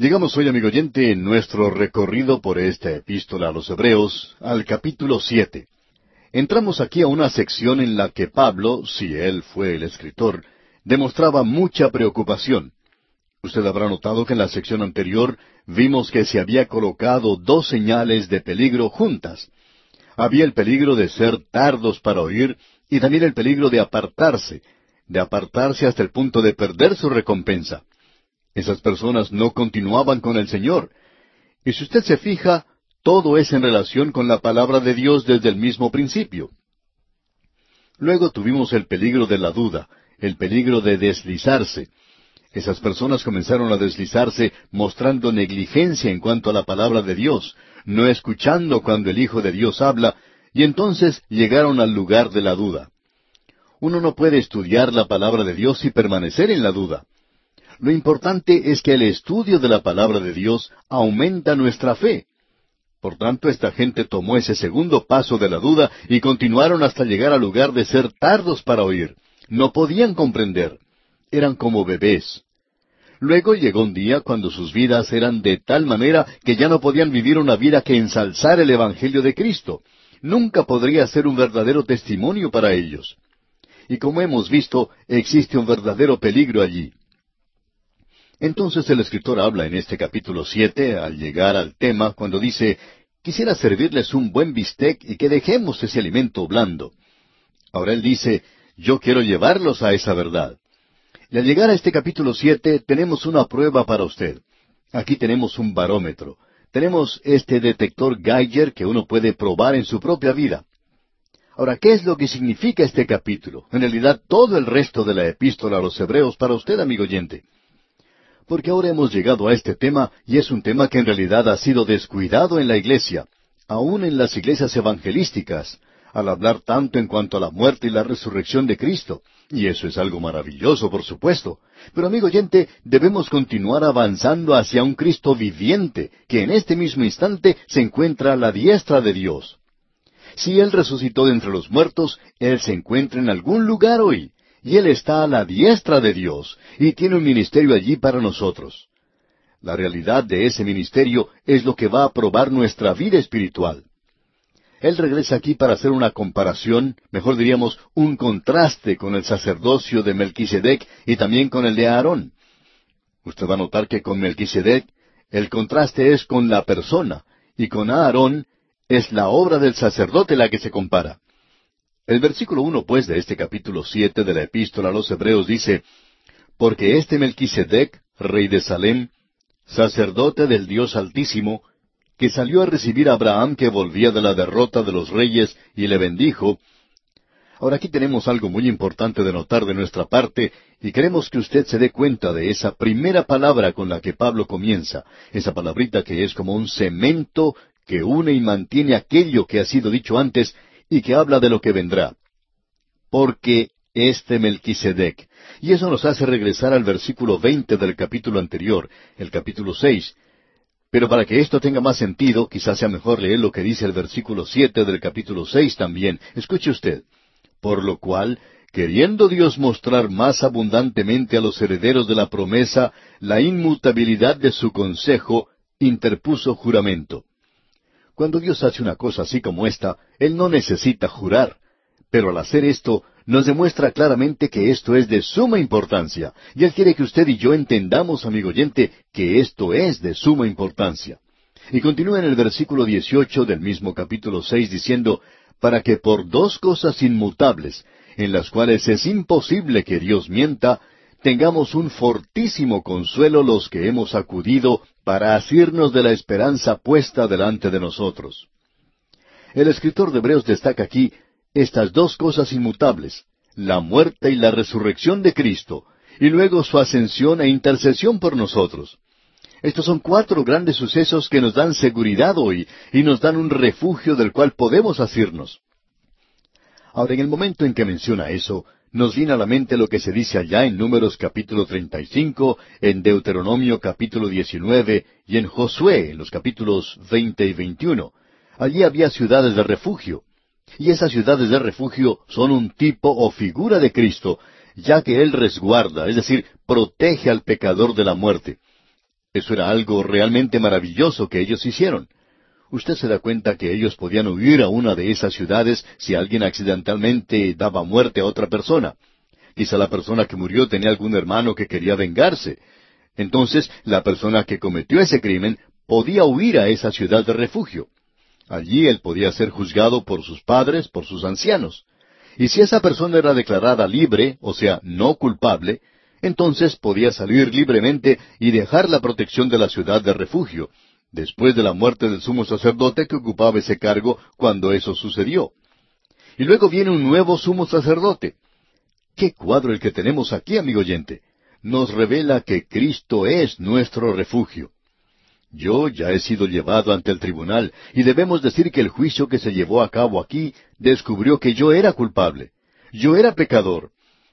Llegamos hoy, amigo oyente, en nuestro recorrido por esta epístola a los Hebreos, al capítulo siete. Entramos aquí a una sección en la que Pablo, si él fue el escritor, demostraba mucha preocupación. Usted habrá notado que en la sección anterior vimos que se había colocado dos señales de peligro juntas. Había el peligro de ser tardos para oír y también el peligro de apartarse, de apartarse hasta el punto de perder su recompensa. Esas personas no continuaban con el Señor. Y si usted se fija, todo es en relación con la palabra de Dios desde el mismo principio. Luego tuvimos el peligro de la duda, el peligro de deslizarse. Esas personas comenzaron a deslizarse mostrando negligencia en cuanto a la palabra de Dios, no escuchando cuando el Hijo de Dios habla, y entonces llegaron al lugar de la duda. Uno no puede estudiar la palabra de Dios y permanecer en la duda. Lo importante es que el estudio de la palabra de Dios aumenta nuestra fe. Por tanto, esta gente tomó ese segundo paso de la duda y continuaron hasta llegar al lugar de ser tardos para oír. No podían comprender. Eran como bebés. Luego llegó un día cuando sus vidas eran de tal manera que ya no podían vivir una vida que ensalzar el Evangelio de Cristo. Nunca podría ser un verdadero testimonio para ellos. Y como hemos visto, existe un verdadero peligro allí. Entonces el escritor habla en este capítulo siete, al llegar al tema, cuando dice, quisiera servirles un buen bistec y que dejemos ese alimento blando. Ahora él dice, yo quiero llevarlos a esa verdad. Y al llegar a este capítulo siete tenemos una prueba para usted. Aquí tenemos un barómetro. Tenemos este detector Geiger que uno puede probar en su propia vida. Ahora, ¿qué es lo que significa este capítulo? En realidad, todo el resto de la epístola a los hebreos para usted, amigo oyente porque ahora hemos llegado a este tema y es un tema que en realidad ha sido descuidado en la iglesia, aún en las iglesias evangelísticas, al hablar tanto en cuanto a la muerte y la resurrección de Cristo. Y eso es algo maravilloso, por supuesto. Pero amigo oyente, debemos continuar avanzando hacia un Cristo viviente, que en este mismo instante se encuentra a la diestra de Dios. Si Él resucitó de entre los muertos, Él se encuentra en algún lugar hoy y Él está a la diestra de Dios y tiene un ministerio allí para nosotros. La realidad de ese ministerio es lo que va a probar nuestra vida espiritual. Él regresa aquí para hacer una comparación, mejor diríamos, un contraste con el sacerdocio de Melquisedec y también con el de Aarón. Usted va a notar que con Melquisedec el contraste es con la persona y con Aarón es la obra del sacerdote la que se compara. El versículo uno, pues, de este capítulo siete de la Epístola a los Hebreos dice, Porque este Melquisedec, rey de Salem, sacerdote del Dios Altísimo, que salió a recibir a Abraham que volvía de la derrota de los reyes y le bendijo. Ahora aquí tenemos algo muy importante de notar de nuestra parte y queremos que usted se dé cuenta de esa primera palabra con la que Pablo comienza, esa palabrita que es como un cemento que une y mantiene aquello que ha sido dicho antes y que habla de lo que vendrá. Porque este Melquisedec. Y eso nos hace regresar al versículo veinte del capítulo anterior, el capítulo seis. Pero para que esto tenga más sentido, quizás sea mejor leer lo que dice el versículo siete del capítulo seis también. Escuche usted. Por lo cual, queriendo Dios mostrar más abundantemente a los herederos de la promesa la inmutabilidad de su consejo, interpuso juramento. Cuando Dios hace una cosa así como esta, Él no necesita jurar. Pero al hacer esto, nos demuestra claramente que esto es de suma importancia. Y Él quiere que usted y yo entendamos, amigo oyente, que esto es de suma importancia. Y continúa en el versículo 18 del mismo capítulo 6 diciendo, para que por dos cosas inmutables, en las cuales es imposible que Dios mienta, tengamos un fortísimo consuelo los que hemos acudido para asirnos de la esperanza puesta delante de nosotros. El escritor de Hebreos destaca aquí estas dos cosas inmutables, la muerte y la resurrección de Cristo, y luego su ascensión e intercesión por nosotros. Estos son cuatro grandes sucesos que nos dan seguridad hoy y nos dan un refugio del cual podemos asirnos. Ahora, en el momento en que menciona eso, nos viene a la mente lo que se dice allá en Números capítulo 35, en Deuteronomio capítulo 19 y en Josué en los capítulos 20 y 21. Allí había ciudades de refugio. Y esas ciudades de refugio son un tipo o figura de Cristo, ya que Él resguarda, es decir, protege al pecador de la muerte. Eso era algo realmente maravilloso que ellos hicieron. Usted se da cuenta que ellos podían huir a una de esas ciudades si alguien accidentalmente daba muerte a otra persona. Quizá la persona que murió tenía algún hermano que quería vengarse. Entonces, la persona que cometió ese crimen podía huir a esa ciudad de refugio. Allí él podía ser juzgado por sus padres, por sus ancianos. Y si esa persona era declarada libre, o sea, no culpable, entonces podía salir libremente y dejar la protección de la ciudad de refugio, después de la muerte del sumo sacerdote que ocupaba ese cargo cuando eso sucedió. Y luego viene un nuevo sumo sacerdote. ¿Qué cuadro el que tenemos aquí, amigo oyente? Nos revela que Cristo es nuestro refugio. Yo ya he sido llevado ante el tribunal y debemos decir que el juicio que se llevó a cabo aquí descubrió que yo era culpable. Yo era pecador.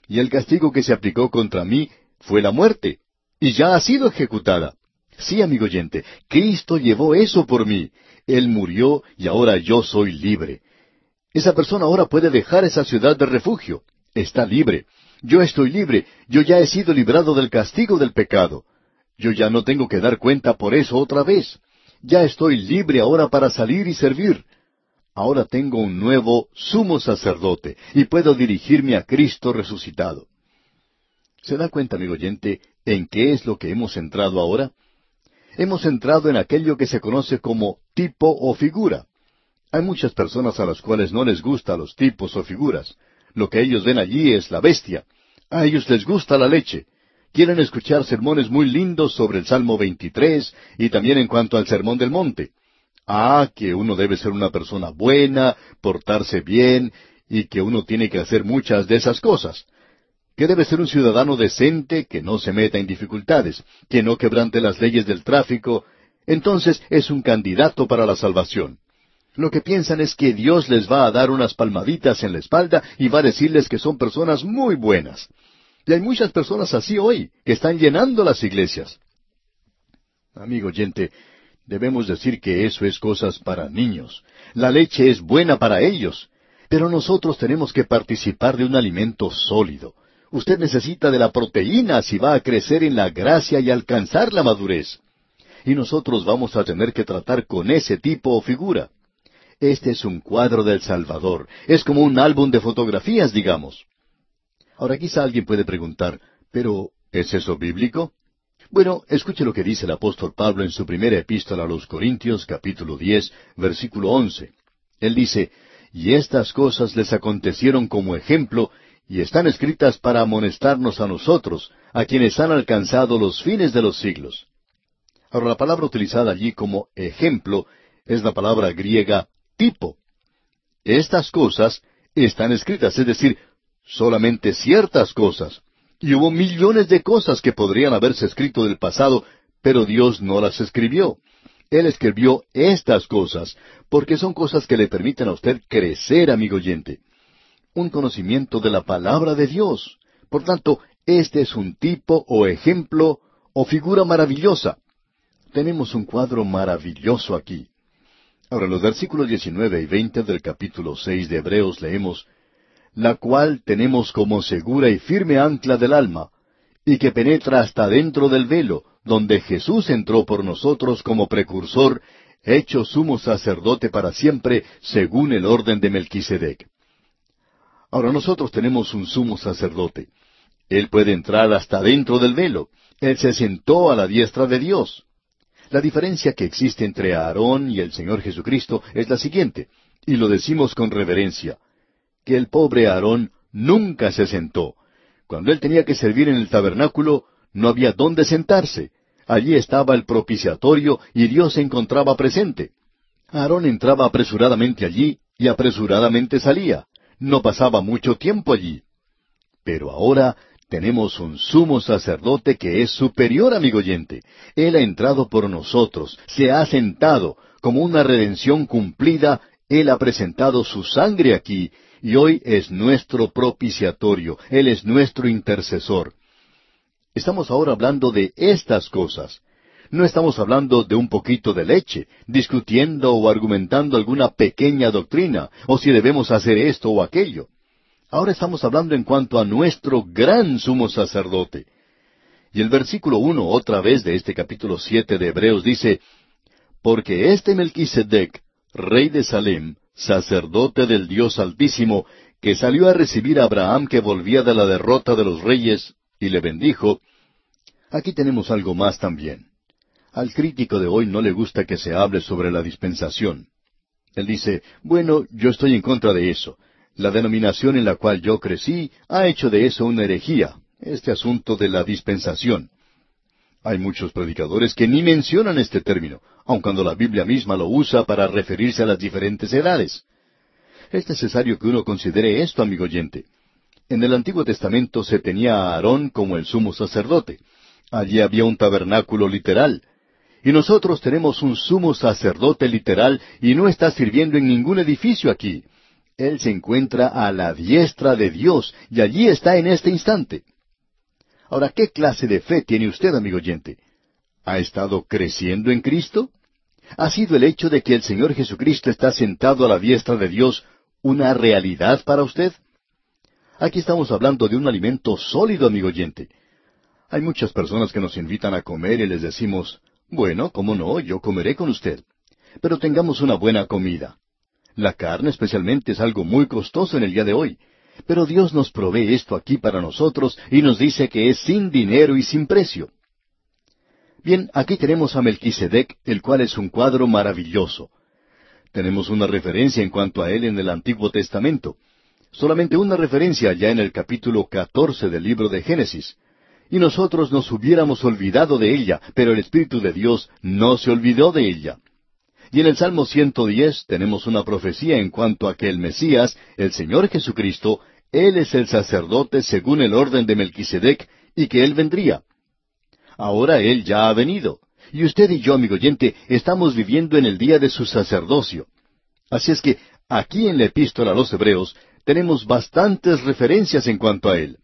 Y el castigo que se aplicó contra mí fue la muerte. Y ya ha sido ejecutada. Sí, amigo oyente, Cristo llevó eso por mí. Él murió y ahora yo soy libre. Esa persona ahora puede dejar esa ciudad de refugio. Está libre. Yo estoy libre. Yo ya he sido librado del castigo del pecado. Yo ya no tengo que dar cuenta por eso otra vez. Ya estoy libre ahora para salir y servir. Ahora tengo un nuevo sumo sacerdote y puedo dirigirme a Cristo resucitado. ¿Se da cuenta, amigo oyente, en qué es lo que hemos entrado ahora? Hemos entrado en aquello que se conoce como tipo o figura. Hay muchas personas a las cuales no les gustan los tipos o figuras. Lo que ellos ven allí es la bestia. A ellos les gusta la leche. Quieren escuchar sermones muy lindos sobre el Salmo 23 y también en cuanto al Sermón del Monte. Ah, que uno debe ser una persona buena, portarse bien y que uno tiene que hacer muchas de esas cosas que debe ser un ciudadano decente, que no se meta en dificultades, que no quebrante las leyes del tráfico, entonces es un candidato para la salvación. Lo que piensan es que Dios les va a dar unas palmaditas en la espalda y va a decirles que son personas muy buenas. Y hay muchas personas así hoy, que están llenando las iglesias. Amigo oyente, debemos decir que eso es cosas para niños. La leche es buena para ellos, pero nosotros tenemos que participar de un alimento sólido. Usted necesita de la proteína si va a crecer en la gracia y alcanzar la madurez. Y nosotros vamos a tener que tratar con ese tipo o figura. Este es un cuadro del Salvador. Es como un álbum de fotografías, digamos. Ahora quizá alguien puede preguntar, pero ¿es eso bíblico? Bueno, escuche lo que dice el apóstol Pablo en su primera epístola a los Corintios, capítulo diez, versículo once. Él dice, Y estas cosas les acontecieron como ejemplo, y están escritas para amonestarnos a nosotros, a quienes han alcanzado los fines de los siglos. Ahora, la palabra utilizada allí como ejemplo es la palabra griega tipo. Estas cosas están escritas, es decir, solamente ciertas cosas. Y hubo millones de cosas que podrían haberse escrito del pasado, pero Dios no las escribió. Él escribió estas cosas, porque son cosas que le permiten a usted crecer, amigo oyente un conocimiento de la palabra de Dios. Por tanto, este es un tipo o ejemplo o figura maravillosa. Tenemos un cuadro maravilloso aquí. Ahora, los versículos 19 y 20 del capítulo 6 de Hebreos leemos, la cual tenemos como segura y firme ancla del alma, y que penetra hasta dentro del velo, donde Jesús entró por nosotros como precursor, hecho sumo sacerdote para siempre, según el orden de Melquisedec. Ahora nosotros tenemos un sumo sacerdote. Él puede entrar hasta dentro del velo. Él se sentó a la diestra de Dios. La diferencia que existe entre Aarón y el Señor Jesucristo es la siguiente, y lo decimos con reverencia, que el pobre Aarón nunca se sentó. Cuando él tenía que servir en el tabernáculo, no había dónde sentarse. Allí estaba el propiciatorio y Dios se encontraba presente. Aarón entraba apresuradamente allí y apresuradamente salía no pasaba mucho tiempo allí. Pero ahora tenemos un sumo sacerdote que es superior, amigo oyente. Él ha entrado por nosotros, se ha sentado, como una redención cumplida, Él ha presentado su sangre aquí, y hoy es nuestro propiciatorio, Él es nuestro intercesor. Estamos ahora hablando de estas cosas. No estamos hablando de un poquito de leche, discutiendo o argumentando alguna pequeña doctrina, o si debemos hacer esto o aquello. Ahora estamos hablando en cuanto a nuestro gran sumo sacerdote. Y el versículo uno otra vez de este capítulo siete de Hebreos dice, Porque este Melquisedec, rey de Salem, sacerdote del Dios Altísimo, que salió a recibir a Abraham que volvía de la derrota de los reyes, y le bendijo, aquí tenemos algo más también. Al crítico de hoy no le gusta que se hable sobre la dispensación. Él dice, bueno, yo estoy en contra de eso. La denominación en la cual yo crecí ha hecho de eso una herejía, este asunto de la dispensación. Hay muchos predicadores que ni mencionan este término, aun cuando la Biblia misma lo usa para referirse a las diferentes edades. Es necesario que uno considere esto, amigo oyente. En el Antiguo Testamento se tenía a Aarón como el sumo sacerdote. Allí había un tabernáculo literal. Y nosotros tenemos un sumo sacerdote literal y no está sirviendo en ningún edificio aquí. Él se encuentra a la diestra de Dios y allí está en este instante. Ahora, ¿qué clase de fe tiene usted, amigo oyente? ¿Ha estado creciendo en Cristo? ¿Ha sido el hecho de que el Señor Jesucristo está sentado a la diestra de Dios una realidad para usted? Aquí estamos hablando de un alimento sólido, amigo oyente. Hay muchas personas que nos invitan a comer y les decimos, bueno, cómo no, yo comeré con usted. Pero tengamos una buena comida. La carne especialmente es algo muy costoso en el día de hoy, pero Dios nos provee esto aquí para nosotros y nos dice que es sin dinero y sin precio. Bien, aquí tenemos a Melquisedec, el cual es un cuadro maravilloso. Tenemos una referencia en cuanto a él en el Antiguo Testamento. Solamente una referencia ya en el capítulo catorce del libro de Génesis. Y nosotros nos hubiéramos olvidado de ella, pero el Espíritu de Dios no se olvidó de ella. Y en el Salmo 110 tenemos una profecía en cuanto a que el Mesías, el Señor Jesucristo, Él es el sacerdote según el orden de Melquisedec y que Él vendría. Ahora Él ya ha venido. Y usted y yo, amigo oyente, estamos viviendo en el día de su sacerdocio. Así es que aquí en la epístola a los Hebreos tenemos bastantes referencias en cuanto a Él.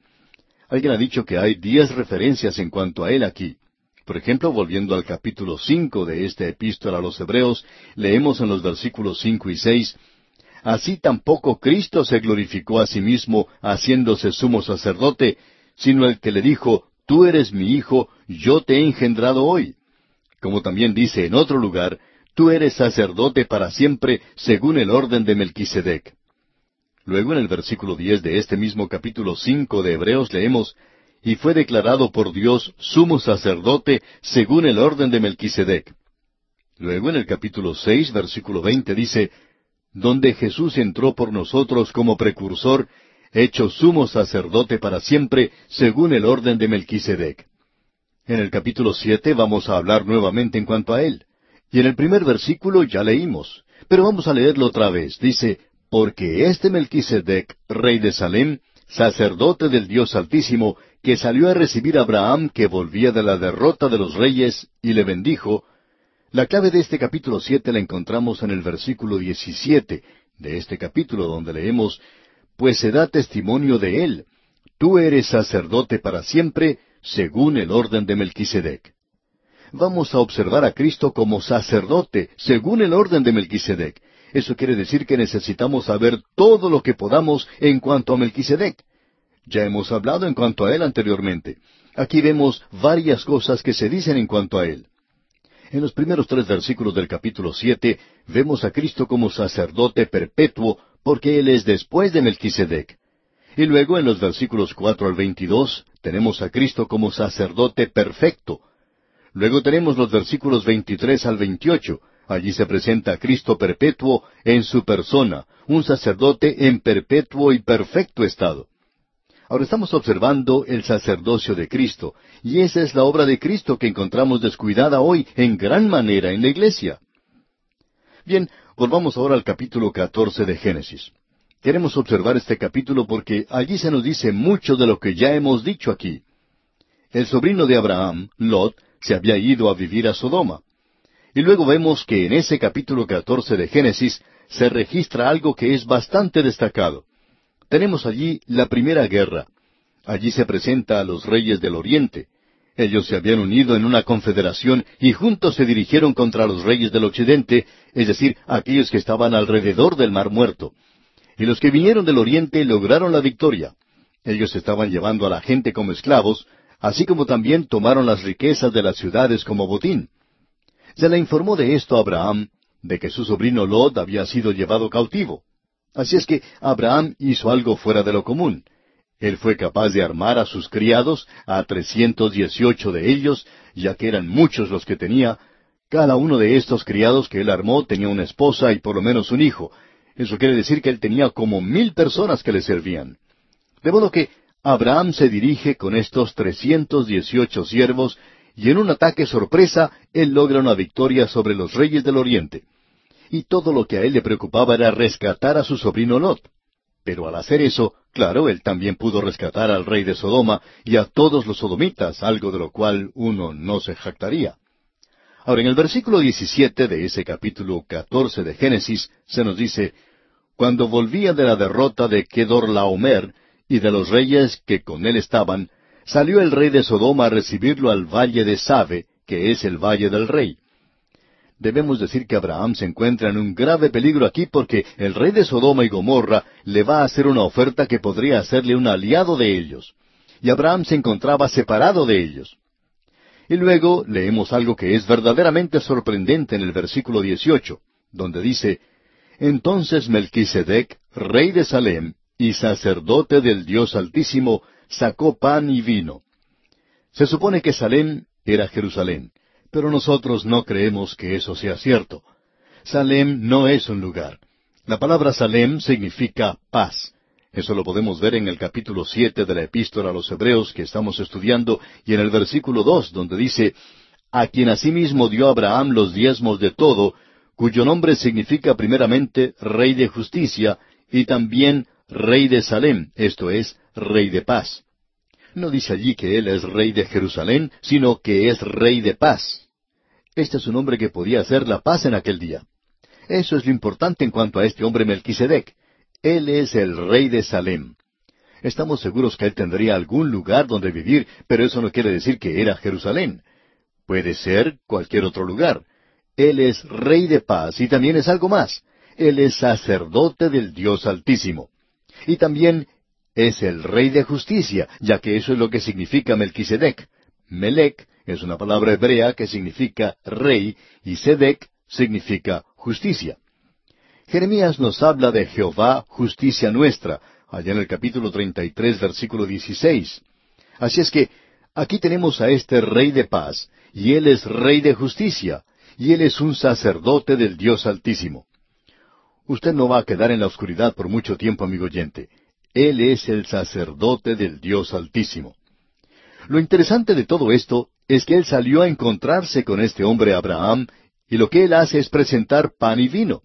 Alguien ha dicho que hay diez referencias en cuanto a Él aquí. Por ejemplo, volviendo al capítulo cinco de esta epístola a los Hebreos, leemos en los versículos cinco y seis Así tampoco Cristo se glorificó a sí mismo haciéndose sumo sacerdote, sino el que le dijo, Tú eres mi hijo, yo te he engendrado hoy. Como también dice en otro lugar, Tú eres sacerdote para siempre, según el orden de Melquisedec. Luego en el versículo diez de este mismo capítulo cinco de Hebreos leemos, y fue declarado por Dios sumo sacerdote según el orden de Melquisedec. Luego en el capítulo seis, versículo veinte dice, donde Jesús entró por nosotros como precursor, hecho sumo sacerdote para siempre, según el orden de Melquisedec. En el capítulo siete vamos a hablar nuevamente en cuanto a él. Y en el primer versículo ya leímos, pero vamos a leerlo otra vez. Dice, porque este Melquisedec, rey de Salem, sacerdote del Dios Altísimo, que salió a recibir a Abraham que volvía de la derrota de los reyes y le bendijo, la clave de este capítulo siete la encontramos en el versículo diecisiete de este capítulo donde leemos, pues se da testimonio de él, tú eres sacerdote para siempre, según el orden de Melquisedec. Vamos a observar a Cristo como sacerdote, según el orden de Melquisedec. Eso quiere decir que necesitamos saber todo lo que podamos en cuanto a Melquisedec. Ya hemos hablado en cuanto a él anteriormente. Aquí vemos varias cosas que se dicen en cuanto a él. En los primeros tres versículos del capítulo siete vemos a Cristo como sacerdote perpetuo porque Él es después de Melquisedec. Y luego en los versículos cuatro al veintidós tenemos a Cristo como sacerdote perfecto. Luego tenemos los versículos veintitrés al veintiocho. Allí se presenta a Cristo perpetuo en su persona, un sacerdote en perpetuo y perfecto estado. Ahora estamos observando el sacerdocio de Cristo, y esa es la obra de Cristo que encontramos descuidada hoy en gran manera en la iglesia. Bien, volvamos ahora al capítulo catorce de Génesis. Queremos observar este capítulo porque allí se nos dice mucho de lo que ya hemos dicho aquí. El sobrino de Abraham, Lot, se había ido a vivir a Sodoma. Y luego vemos que en ese capítulo catorce de Génesis se registra algo que es bastante destacado. Tenemos allí la primera guerra. Allí se presenta a los reyes del Oriente. Ellos se habían unido en una confederación y juntos se dirigieron contra los reyes del Occidente, es decir, aquellos que estaban alrededor del Mar Muerto. Y los que vinieron del Oriente lograron la victoria. Ellos estaban llevando a la gente como esclavos, así como también tomaron las riquezas de las ciudades como botín. Se le informó de esto a Abraham, de que su sobrino Lot había sido llevado cautivo. Así es que Abraham hizo algo fuera de lo común. Él fue capaz de armar a sus criados, a trescientos dieciocho de ellos, ya que eran muchos los que tenía. Cada uno de estos criados que él armó tenía una esposa y por lo menos un hijo. Eso quiere decir que él tenía como mil personas que le servían. De modo que Abraham se dirige con estos trescientos dieciocho siervos y en un ataque sorpresa él logra una victoria sobre los reyes del oriente. Y todo lo que a él le preocupaba era rescatar a su sobrino Lot. Pero al hacer eso, claro, él también pudo rescatar al rey de Sodoma y a todos los sodomitas, algo de lo cual uno no se jactaría. Ahora, en el versículo 17 de ese capítulo 14 de Génesis se nos dice, Cuando volvía de la derrota de Kedorlaomer y de los reyes que con él estaban, salió el rey de Sodoma a recibirlo al valle de Sabe, que es el valle del rey. Debemos decir que Abraham se encuentra en un grave peligro aquí porque el rey de Sodoma y Gomorra le va a hacer una oferta que podría hacerle un aliado de ellos. Y Abraham se encontraba separado de ellos. Y luego leemos algo que es verdaderamente sorprendente en el versículo 18, donde dice, Entonces Melquisedec, rey de Salem y sacerdote del Dios Altísimo, sacó pan y vino. Se supone que Salem era Jerusalén, pero nosotros no creemos que eso sea cierto. Salem no es un lugar. La palabra Salem significa paz. Eso lo podemos ver en el capítulo siete de la epístola a los Hebreos que estamos estudiando y en el versículo dos, donde dice, a quien asimismo dio Abraham los diezmos de todo, cuyo nombre significa primeramente Rey de Justicia y también Rey de Salem, esto es, Rey de paz. No dice allí que él es rey de Jerusalén, sino que es rey de paz. Este es un hombre que podía hacer la paz en aquel día. Eso es lo importante en cuanto a este hombre Melquisedec. Él es el rey de Salem. Estamos seguros que él tendría algún lugar donde vivir, pero eso no quiere decir que era Jerusalén. Puede ser cualquier otro lugar. Él es rey de paz y también es algo más. Él es sacerdote del Dios Altísimo. Y también es el rey de justicia, ya que eso es lo que significa Melquisedec. Melec es una palabra hebrea que significa rey y Sedec significa justicia. Jeremías nos habla de Jehová, justicia nuestra, allá en el capítulo 33, versículo 16. Así es que aquí tenemos a este rey de paz, y él es rey de justicia, y él es un sacerdote del Dios Altísimo. Usted no va a quedar en la oscuridad por mucho tiempo, amigo oyente. Él es el sacerdote del Dios Altísimo. Lo interesante de todo esto es que él salió a encontrarse con este hombre Abraham, y lo que él hace es presentar pan y vino.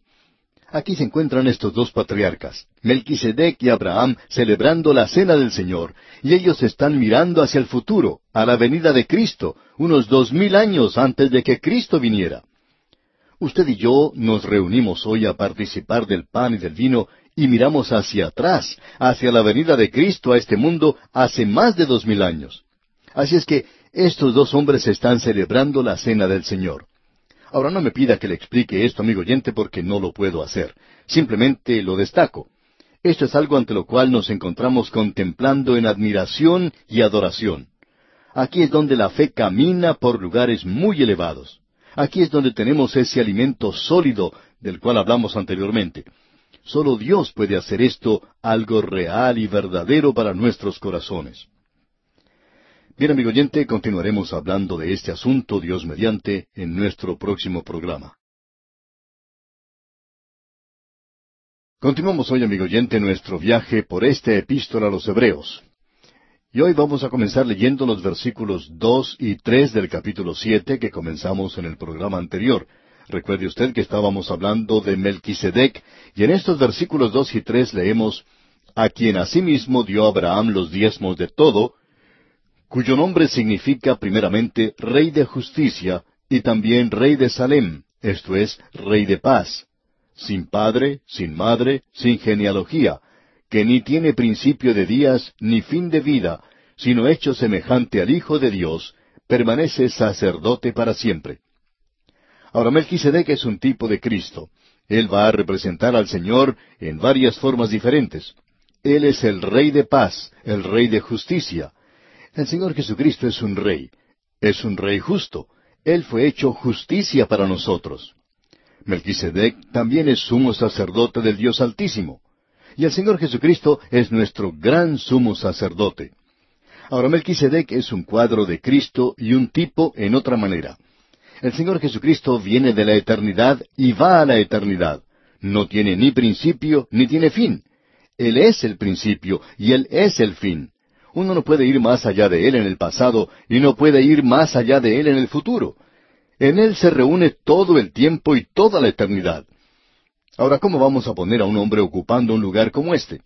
Aquí se encuentran estos dos patriarcas, Melquisedec y Abraham, celebrando la cena del Señor, y ellos están mirando hacia el futuro, a la venida de Cristo, unos dos mil años antes de que Cristo viniera. Usted y yo nos reunimos hoy a participar del pan y del vino y miramos hacia atrás, hacia la venida de Cristo a este mundo hace más de dos mil años. Así es que estos dos hombres están celebrando la cena del Señor. Ahora no me pida que le explique esto, amigo oyente, porque no lo puedo hacer. Simplemente lo destaco. Esto es algo ante lo cual nos encontramos contemplando en admiración y adoración. Aquí es donde la fe camina por lugares muy elevados. Aquí es donde tenemos ese alimento sólido del cual hablamos anteriormente. Solo Dios puede hacer esto algo real y verdadero para nuestros corazones. Bien, amigo oyente, continuaremos hablando de este asunto, Dios mediante, en nuestro próximo programa. Continuamos hoy, amigo oyente, nuestro viaje por esta epístola a los Hebreos. Y hoy vamos a comenzar leyendo los versículos dos y tres del capítulo siete que comenzamos en el programa anterior. Recuerde usted que estábamos hablando de Melquisedec, y en estos versículos dos y tres leemos, a quien asimismo dio Abraham los diezmos de todo, cuyo nombre significa primeramente Rey de Justicia y también Rey de Salem, esto es, Rey de Paz, sin padre, sin madre, sin genealogía, que ni tiene principio de días ni fin de vida, sino hecho semejante al Hijo de Dios, permanece sacerdote para siempre. Ahora Melquisedec es un tipo de Cristo. Él va a representar al Señor en varias formas diferentes. Él es el Rey de paz, el Rey de justicia. El Señor Jesucristo es un rey, es un rey justo. Él fue hecho justicia para nosotros. Melquisedec también es sumo sacerdote del Dios Altísimo. Y el Señor Jesucristo es nuestro gran sumo sacerdote. Ahora Melquisedec es un cuadro de Cristo y un tipo en otra manera. El Señor Jesucristo viene de la eternidad y va a la eternidad. No tiene ni principio ni tiene fin. Él es el principio y Él es el fin. Uno no puede ir más allá de Él en el pasado y no puede ir más allá de Él en el futuro. En Él se reúne todo el tiempo y toda la eternidad. Ahora, ¿cómo vamos a poner a un hombre ocupando un lugar como este?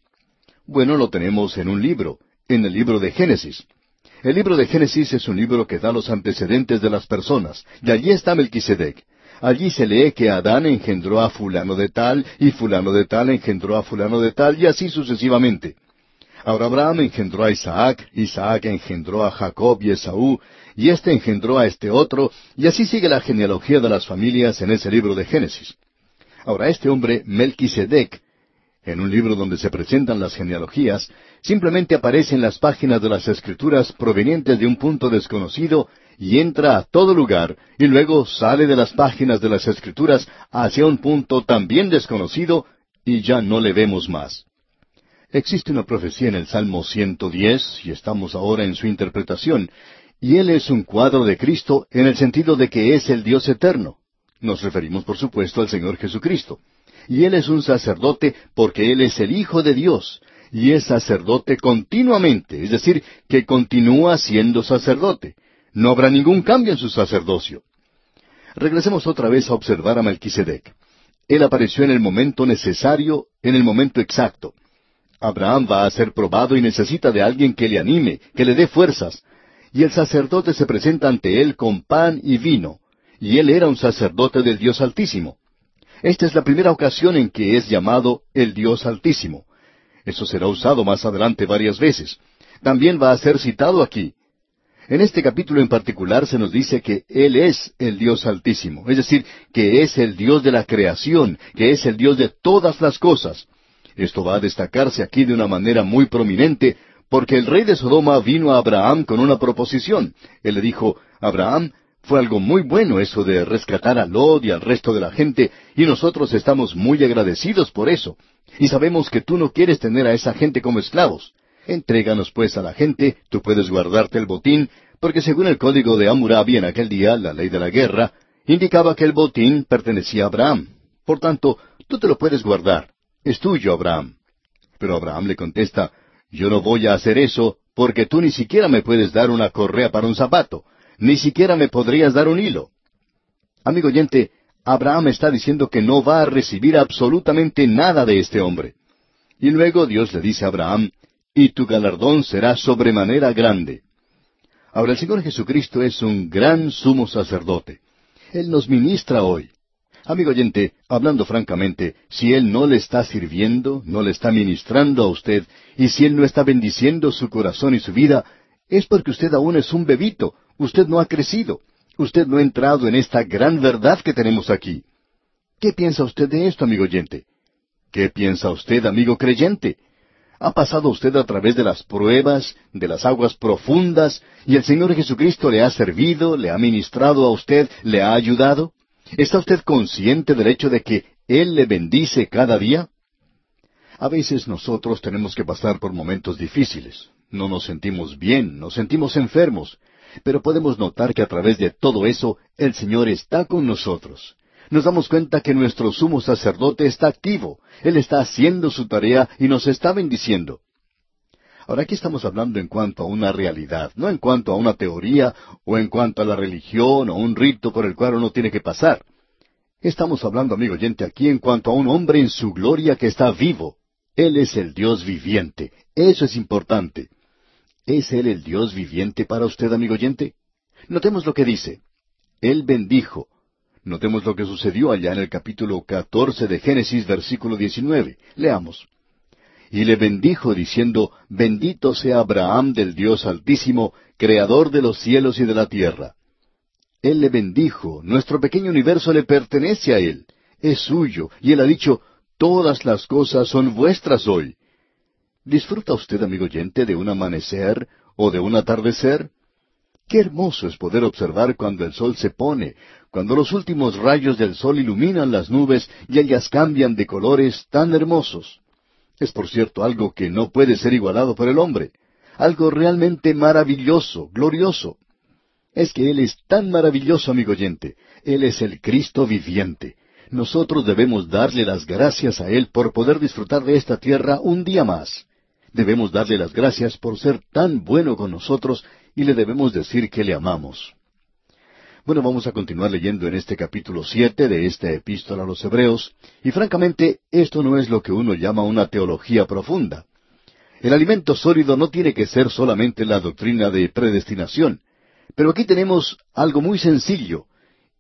Bueno, lo tenemos en un libro, en el libro de Génesis. El libro de Génesis es un libro que da los antecedentes de las personas, y allí está Melquisedec. Allí se lee que Adán engendró a fulano de tal, y fulano de tal engendró a fulano de tal, y así sucesivamente. Ahora Abraham engendró a Isaac, Isaac engendró a Jacob y Esaú, y éste engendró a este otro, y así sigue la genealogía de las familias en ese libro de Génesis. Ahora este hombre, Melquisedec, en un libro donde se presentan las genealogías, simplemente aparece en las páginas de las escrituras provenientes de un punto desconocido y entra a todo lugar y luego sale de las páginas de las escrituras hacia un punto también desconocido y ya no le vemos más. Existe una profecía en el Salmo 110 y estamos ahora en su interpretación, y él es un cuadro de Cristo en el sentido de que es el Dios eterno. Nos referimos, por supuesto, al Señor Jesucristo. Y Él es un sacerdote porque Él es el Hijo de Dios, y es sacerdote continuamente, es decir, que continúa siendo sacerdote. No habrá ningún cambio en su sacerdocio. Regresemos otra vez a observar a Melquisedec. Él apareció en el momento necesario, en el momento exacto. Abraham va a ser probado y necesita de alguien que le anime, que le dé fuerzas. Y el sacerdote se presenta ante él con pan y vino. Y él era un sacerdote del Dios Altísimo. Esta es la primera ocasión en que es llamado el Dios Altísimo. Eso será usado más adelante varias veces. También va a ser citado aquí. En este capítulo en particular se nos dice que Él es el Dios Altísimo, es decir, que es el Dios de la creación, que es el Dios de todas las cosas. Esto va a destacarse aquí de una manera muy prominente, porque el rey de Sodoma vino a Abraham con una proposición. Él le dijo, Abraham, fue algo muy bueno eso de rescatar a Lot y al resto de la gente, y nosotros estamos muy agradecidos por eso. Y sabemos que tú no quieres tener a esa gente como esclavos. Entréganos pues a la gente, tú puedes guardarte el botín, porque según el código de Hammurabi en aquel día, la ley de la guerra, indicaba que el botín pertenecía a Abraham. Por tanto, tú te lo puedes guardar. Es tuyo, Abraham. Pero Abraham le contesta, yo no voy a hacer eso, porque tú ni siquiera me puedes dar una correa para un zapato ni siquiera me podrías dar un hilo. Amigo oyente, Abraham está diciendo que no va a recibir absolutamente nada de este hombre. Y luego Dios le dice a Abraham, y tu galardón será sobremanera grande. Ahora el Señor Jesucristo es un gran sumo sacerdote. Él nos ministra hoy. Amigo oyente, hablando francamente, si Él no le está sirviendo, no le está ministrando a usted, y si Él no está bendiciendo su corazón y su vida, es porque usted aún es un bebito, Usted no ha crecido. Usted no ha entrado en esta gran verdad que tenemos aquí. ¿Qué piensa usted de esto, amigo oyente? ¿Qué piensa usted, amigo creyente? ¿Ha pasado usted a través de las pruebas, de las aguas profundas, y el Señor Jesucristo le ha servido, le ha ministrado a usted, le ha ayudado? ¿Está usted consciente del hecho de que Él le bendice cada día? A veces nosotros tenemos que pasar por momentos difíciles. No nos sentimos bien, nos sentimos enfermos, pero podemos notar que a través de todo eso el Señor está con nosotros. Nos damos cuenta que nuestro sumo sacerdote está activo, Él está haciendo su tarea y nos está bendiciendo. Ahora aquí estamos hablando en cuanto a una realidad, no en cuanto a una teoría o en cuanto a la religión o un rito por el cual uno tiene que pasar. Estamos hablando, amigo oyente, aquí en cuanto a un hombre en su gloria que está vivo. Él es el Dios viviente. Eso es importante. ¿Es Él el Dios viviente para usted, amigo oyente? Notemos lo que dice. Él bendijo. Notemos lo que sucedió allá en el capítulo catorce de Génesis, versículo diecinueve. Leamos. Y le bendijo diciendo, Bendito sea Abraham del Dios Altísimo, Creador de los cielos y de la tierra. Él le bendijo, nuestro pequeño universo le pertenece a Él, es suyo, y Él ha dicho, Todas las cosas son vuestras hoy. ¿Disfruta usted, amigo oyente, de un amanecer o de un atardecer? Qué hermoso es poder observar cuando el sol se pone, cuando los últimos rayos del sol iluminan las nubes y ellas cambian de colores tan hermosos. Es por cierto algo que no puede ser igualado por el hombre, algo realmente maravilloso, glorioso. Es que Él es tan maravilloso, amigo oyente. Él es el Cristo viviente. Nosotros debemos darle las gracias a Él por poder disfrutar de esta tierra un día más. Debemos darle las gracias por ser tan bueno con nosotros y le debemos decir que le amamos. Bueno, vamos a continuar leyendo en este capítulo siete de esta epístola a los Hebreos, y francamente esto no es lo que uno llama una teología profunda. El alimento sólido no tiene que ser solamente la doctrina de predestinación, pero aquí tenemos algo muy sencillo,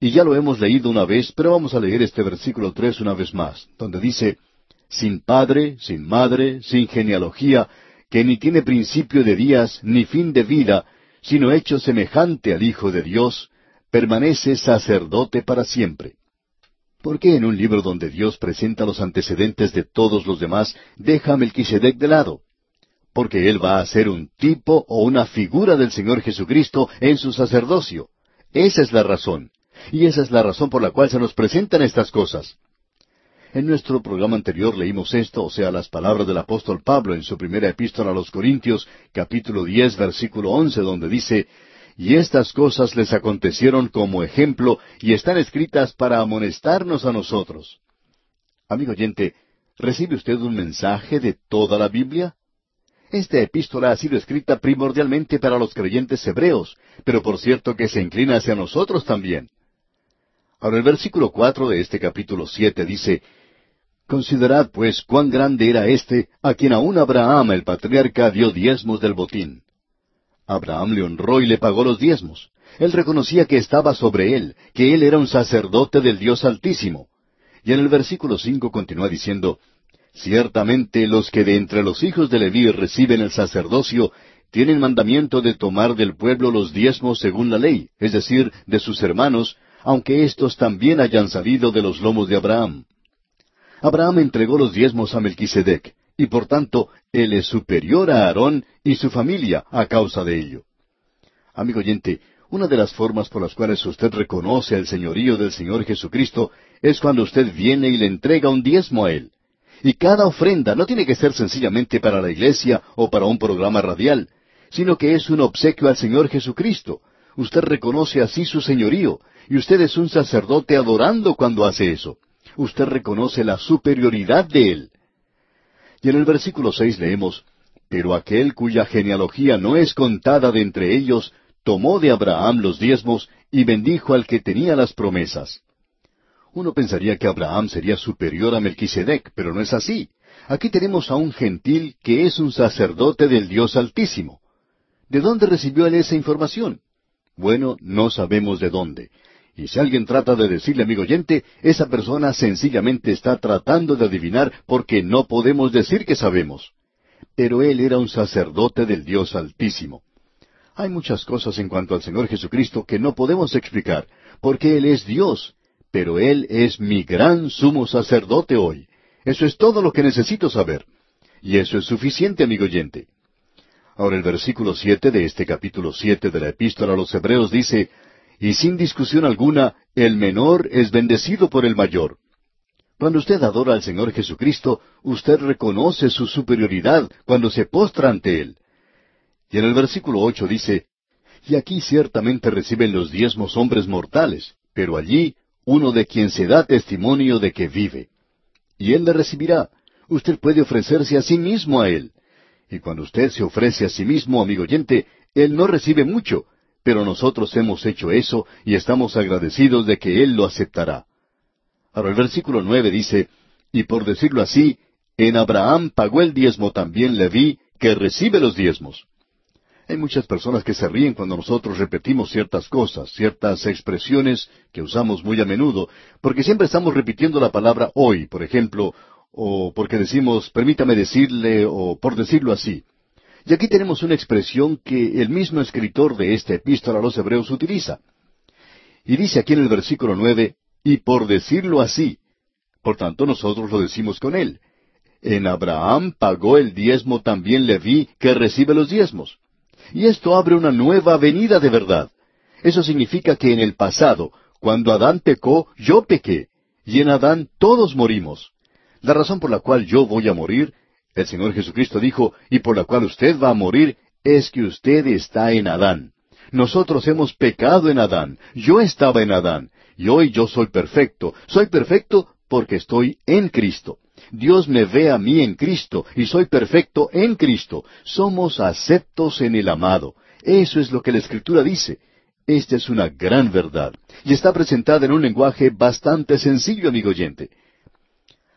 y ya lo hemos leído una vez, pero vamos a leer este versículo tres una vez más, donde dice, sin padre, sin madre, sin genealogía, que ni tiene principio de días, ni fin de vida, sino hecho semejante al Hijo de Dios, permanece sacerdote para siempre. ¿Por qué en un libro donde Dios presenta los antecedentes de todos los demás deja a Melquisedec de lado? Porque él va a ser un tipo o una figura del Señor Jesucristo en su sacerdocio. Esa es la razón. Y esa es la razón por la cual se nos presentan estas cosas. En nuestro programa anterior leímos esto, o sea, las palabras del apóstol Pablo en su primera epístola a los Corintios, capítulo diez, versículo once, donde dice, Y estas cosas les acontecieron como ejemplo y están escritas para amonestarnos a nosotros. Amigo oyente, ¿recibe usted un mensaje de toda la Biblia? Esta epístola ha sido escrita primordialmente para los creyentes hebreos, pero por cierto que se inclina hacia nosotros también. Ahora el versículo cuatro de este capítulo siete dice, Considerad pues cuán grande era éste, a quien aún Abraham el patriarca dio diezmos del botín. Abraham le honró y le pagó los diezmos. Él reconocía que estaba sobre él, que él era un sacerdote del Dios Altísimo. Y en el versículo cinco continúa diciendo, Ciertamente los que de entre los hijos de Leví reciben el sacerdocio tienen mandamiento de tomar del pueblo los diezmos según la ley, es decir, de sus hermanos, aunque éstos también hayan salido de los lomos de Abraham. Abraham entregó los diezmos a Melquisedec, y por tanto él es superior a Aarón y su familia a causa de ello. Amigo oyente, una de las formas por las cuales usted reconoce el señorío del Señor Jesucristo es cuando usted viene y le entrega un diezmo a Él. Y cada ofrenda no tiene que ser sencillamente para la iglesia o para un programa radial, sino que es un obsequio al Señor Jesucristo. Usted reconoce así su señorío, y usted es un sacerdote adorando cuando hace eso usted reconoce la superioridad de Él. Y en el versículo seis leemos, Pero aquel cuya genealogía no es contada de entre ellos, tomó de Abraham los diezmos y bendijo al que tenía las promesas. Uno pensaría que Abraham sería superior a Melquisedec, pero no es así. Aquí tenemos a un gentil que es un sacerdote del Dios Altísimo. ¿De dónde recibió él esa información? Bueno, no sabemos de dónde. Y si alguien trata de decirle, amigo oyente, esa persona sencillamente está tratando de adivinar porque no podemos decir que sabemos. Pero él era un sacerdote del Dios Altísimo. Hay muchas cosas en cuanto al Señor Jesucristo que no podemos explicar, porque Él es Dios, pero Él es mi gran sumo sacerdote hoy. Eso es todo lo que necesito saber. Y eso es suficiente, amigo oyente. Ahora el versículo siete de este capítulo siete de la Epístola a los Hebreos dice, y sin discusión alguna, el menor es bendecido por el mayor. Cuando usted adora al Señor Jesucristo, usted reconoce su superioridad cuando se postra ante Él. Y en el versículo ocho dice, Y aquí ciertamente reciben los diezmos hombres mortales, pero allí uno de quien se da testimonio de que vive. Y Él le recibirá. Usted puede ofrecerse a sí mismo a Él. Y cuando usted se ofrece a sí mismo, amigo oyente, Él no recibe mucho, pero nosotros hemos hecho eso y estamos agradecidos de que Él lo aceptará. Ahora el versículo nueve dice, y por decirlo así, en Abraham pagó el diezmo también Leví, que recibe los diezmos. Hay muchas personas que se ríen cuando nosotros repetimos ciertas cosas, ciertas expresiones que usamos muy a menudo, porque siempre estamos repitiendo la palabra hoy, por ejemplo, o porque decimos, permítame decirle, o por decirlo así. Y aquí tenemos una expresión que el mismo escritor de esta epístola a los Hebreos utiliza. Y dice aquí en el versículo nueve, y por decirlo así. Por tanto, nosotros lo decimos con él. En Abraham pagó el diezmo también Leví, que recibe los diezmos. Y esto abre una nueva venida de verdad. Eso significa que en el pasado, cuando Adán pecó, yo pequé, y en Adán todos morimos. La razón por la cual yo voy a morir, el Señor Jesucristo dijo, y por la cual usted va a morir, es que usted está en Adán. Nosotros hemos pecado en Adán. Yo estaba en Adán. Y hoy yo soy perfecto. Soy perfecto porque estoy en Cristo. Dios me ve a mí en Cristo y soy perfecto en Cristo. Somos aceptos en el amado. Eso es lo que la Escritura dice. Esta es una gran verdad y está presentada en un lenguaje bastante sencillo, amigo oyente.